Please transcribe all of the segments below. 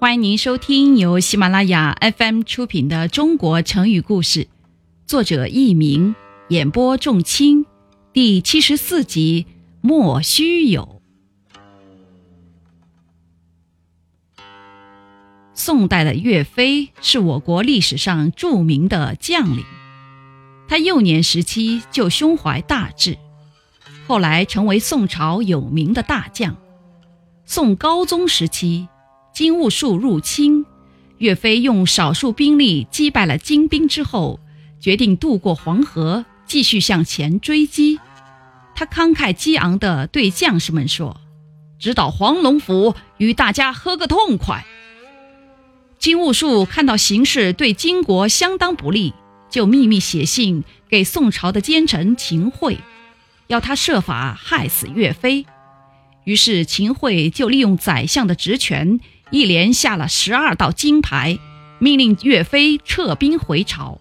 欢迎您收听由喜马拉雅 FM 出品的《中国成语故事》，作者佚名，演播仲卿，第七十四集《莫须有》。宋代的岳飞是我国历史上著名的将领，他幼年时期就胸怀大志，后来成为宋朝有名的大将。宋高宗时期。金兀术入侵，岳飞用少数兵力击败了金兵之后，决定渡过黄河，继续向前追击。他慷慨激昂地对将士们说：“直捣黄龙府，与大家喝个痛快。”金兀术看到形势对金国相当不利，就秘密写信给宋朝的奸臣秦桧，要他设法害死岳飞。于是秦桧就利用宰相的职权。一连下了十二道金牌，命令岳飞撤兵回朝。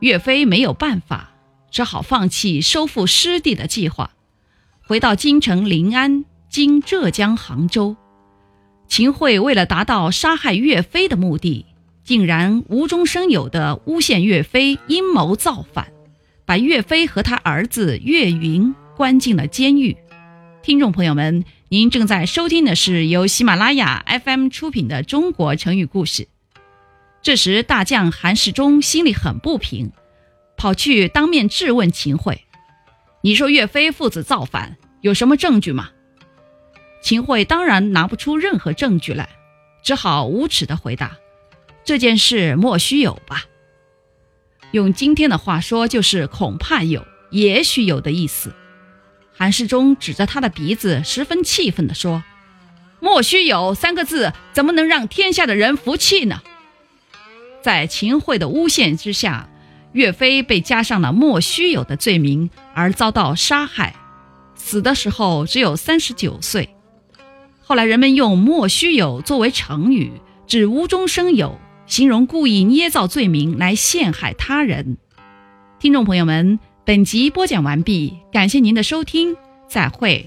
岳飞没有办法，只好放弃收复失地的计划，回到京城临安（今浙江杭州）。秦桧为了达到杀害岳飞的目的，竟然无中生有地诬陷岳飞阴谋造反，把岳飞和他儿子岳云关进了监狱。听众朋友们。您正在收听的是由喜马拉雅 FM 出品的《中国成语故事》。这时，大将韩世忠心里很不平，跑去当面质问秦桧：“你说岳飞父子造反，有什么证据吗？”秦桧当然拿不出任何证据来，只好无耻地回答：“这件事莫须有吧。”用今天的话说，就是“恐怕有，也许有”的意思。韩世忠指着他的鼻子，十分气愤地说：“莫须有三个字，怎么能让天下的人服气呢？”在秦桧的诬陷之下，岳飞被加上了莫须有的罪名，而遭到杀害，死的时候只有三十九岁。后来人们用“莫须有”作为成语，指无中生有，形容故意捏造罪名来陷害他人。听众朋友们。本集播讲完毕，感谢您的收听，再会。